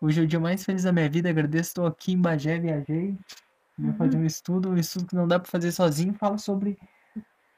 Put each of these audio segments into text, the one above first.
Hoje é o dia mais feliz da minha vida. Agradeço, estou aqui em Bagé, viajei. Vou Uhum. fazer um estudo, um estudo que não dá para fazer sozinho. Fala sobre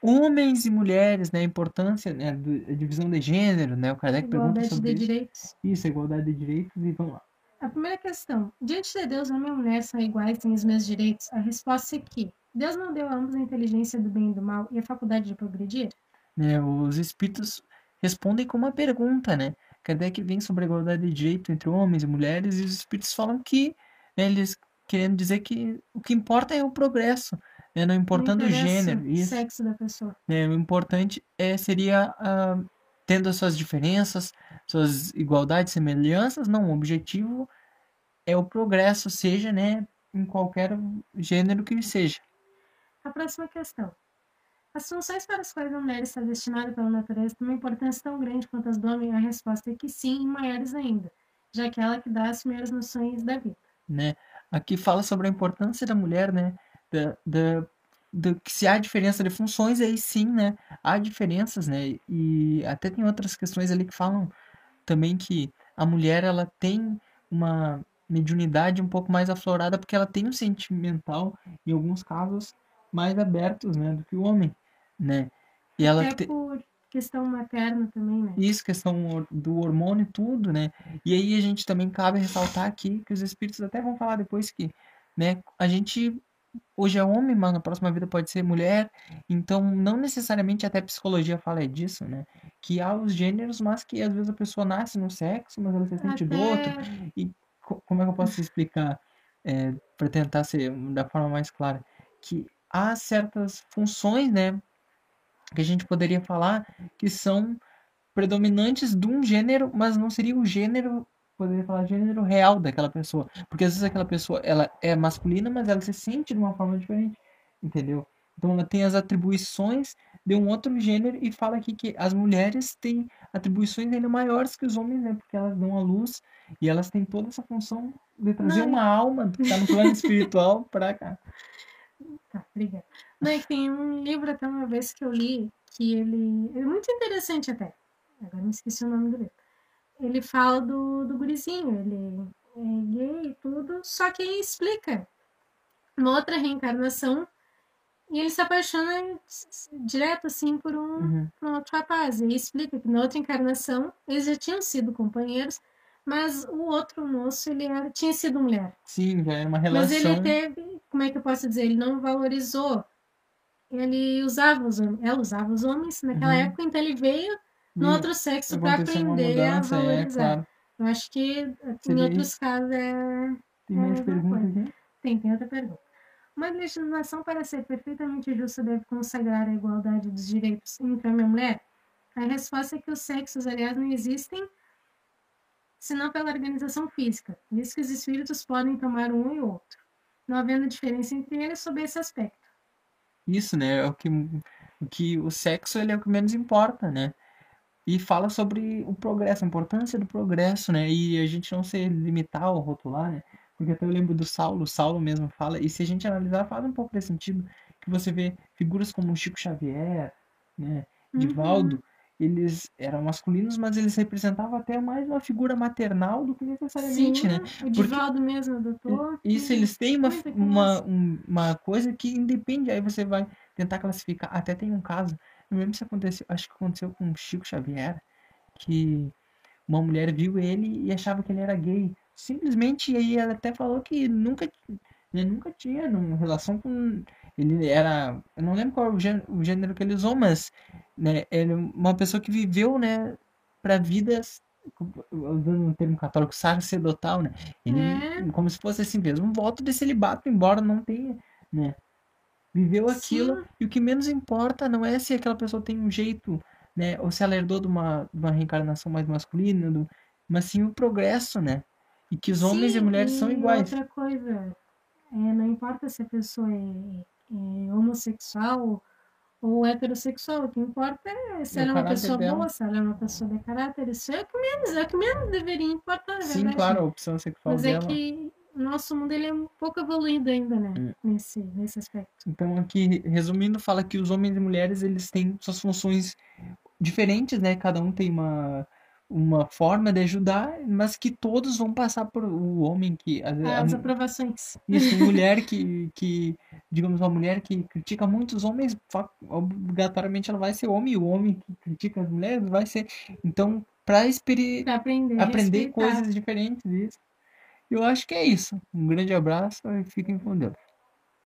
homens e mulheres, né? A importância, né? A divisão de gênero, né? O Kardec pergunta Igualdade sobre de isso. direitos. Isso, igualdade de direitos e vamos lá. A primeira questão: diante de Deus, homem e mulher são iguais, têm os mesmos direitos? A resposta é que Deus não deu a ambos a inteligência do bem e do mal e a faculdade de progredir? Né? Os espíritos respondem com uma pergunta, né? Kardec vem sobre a igualdade de direito entre homens e mulheres e os espíritos falam que, né, eles querendo dizer que o que importa é o progresso, né? Não Não importando o interessa gênero. o Isso. sexo da pessoa. né, o importante é, seria, ah, tendo as suas diferenças, suas igualdades, semelhanças, não, o objetivo é o progresso, seja, né, em qualquer gênero que seja. A próxima questão. As funções para as quais a mulher está destinada pela natureza têm uma importância tão grande quanto as do homem? A resposta é que sim, e maiores ainda, já que é ela que dá as primeiras noções da vida. né? Aqui fala sobre a importância da mulher, né? Da, da, do que se há diferença de funções, aí sim, né? Há diferenças, né? E até tem outras questões ali que falam também que a mulher, ela tem uma mediunidade um pouco mais aflorada porque ela tem um sentimental, em alguns casos, mais abertos, né? Do que o homem, né? E ela Até te- por questão materna também, né? isso, questão do hormônio e tudo, né? E aí a gente também cabe ressaltar aqui que os espíritos até vão falar depois que, né, a gente hoje é homem, mas na próxima vida pode ser mulher. Então, não necessariamente até a psicologia fala disso, né? Que há os gêneros, mas que às vezes a pessoa nasce num sexo, mas ela se sente do outro. Até E co- como é que eu posso explicar é, para tentar ser da forma mais clara? Que há certas funções, né, que a gente poderia falar que são predominantes de um gênero, mas não seria o gênero, poderia falar gênero real daquela pessoa. Porque às vezes aquela pessoa, ela é masculina, mas ela se sente de uma forma diferente, entendeu? Então ela tem as atribuições de um outro gênero e fala aqui que as mulheres têm atribuições ainda maiores que os homens, né? Porque elas dão a luz e elas têm toda essa função de trazer Não, uma alma que está no plano espiritual para cá. Obrigada. Não, é que tem um livro até uma vez que eu li, que ele é muito interessante até. Agora me esqueci o nome do livro. Ele fala do, do gurizinho, ele é gay e tudo, só que ele explica uma outra reencarnação e ele se apaixona direto assim por um, Uhum. por um outro rapaz. E ele explica que na outra encarnação eles já tinham sido companheiros, mas o outro moço ele era, tinha sido mulher. Sim, já é uma Mas ele relação. teve, como é que eu posso dizer, ele não valorizou. Ele usava os homens, ela usava os homens naquela Uhum. época, então ele veio no E outro sexo para aprender a mudança, é valorizar. claro. Eu acho que em Seria outros isso. casos é. Tem mais É, pergunta vai. aqui? Tem, tem outra pergunta. Uma legislação para ser perfeitamente justa deve consagrar a igualdade dos direitos entre homem e mulher? A resposta é que os sexos, aliás, não existem senão pela organização física. Diz que os espíritos podem tomar um e outro, não havendo diferença entre eles sob esse aspecto. Isso, né? É o que, o que o sexo ele é o que menos importa, né? E fala sobre o progresso, a importância do progresso, né? E a gente não se limitar ou rotular, né? Porque até eu lembro do Saulo, o Saulo mesmo fala, e se a gente analisar, faz um pouco desse sentido, que você vê figuras como Chico Xavier, né? Uhum. Eles eram masculinos, mas eles representavam até mais uma figura maternal do que necessariamente, Sim, né? o Divaldo mesmo, doutor. Isso, eles têm uma, uma, um- uma coisa que independe, aí você vai tentar classificar. Até tem um caso, não lembro se aconteceu, acho que aconteceu com o Chico Xavier, que uma mulher viu ele e achava que ele era gay. Simplesmente, e aí ela até falou que nunca, ele nunca tinha uma relação com. Ele era. Eu não lembro qual é o gê- o gênero que ele usou, mas né, ele é uma pessoa que viveu, né, pra vidas. Usando um termo católico, sacerdotal, né? Ele, É. como se fosse assim mesmo, um voto de celibato, embora não tenha, né? Viveu aquilo, Sim. e o que menos importa não é se aquela pessoa tem um jeito, né? Ou se ela herdou de uma, de uma reencarnação mais masculina, do, mas sim o progresso, né? E que os homens e Sim, mulheres são e iguais. Outra coisa, é, não importa se a pessoa é, é homossexual ou heterossexual, o que importa é se É ela é uma pessoa dela. boa, se ela é uma pessoa de caráter, isso é o que menos, é o que menos deveria importar, Sim, verdade. claro, a opção sexual Mas é dela. que o nosso mundo ele é um pouco evoluído ainda, né? Hum. Nesse, nesse aspecto. Então aqui, resumindo, fala que os homens e mulheres, eles têm suas funções diferentes, né? Cada um tem uma, uma forma de ajudar, mas que todos vão passar por o homem que a, Ah, a- as aprovações. isso, mulher que, que, digamos, uma mulher que critica muitos homens, obrigatoriamente ela vai ser homem, e o homem que critica as mulheres vai ser. Então, para Pra aprender. aprender coisas diferentes, isso. Eu acho que é isso. Um grande abraço e fiquem com Deus.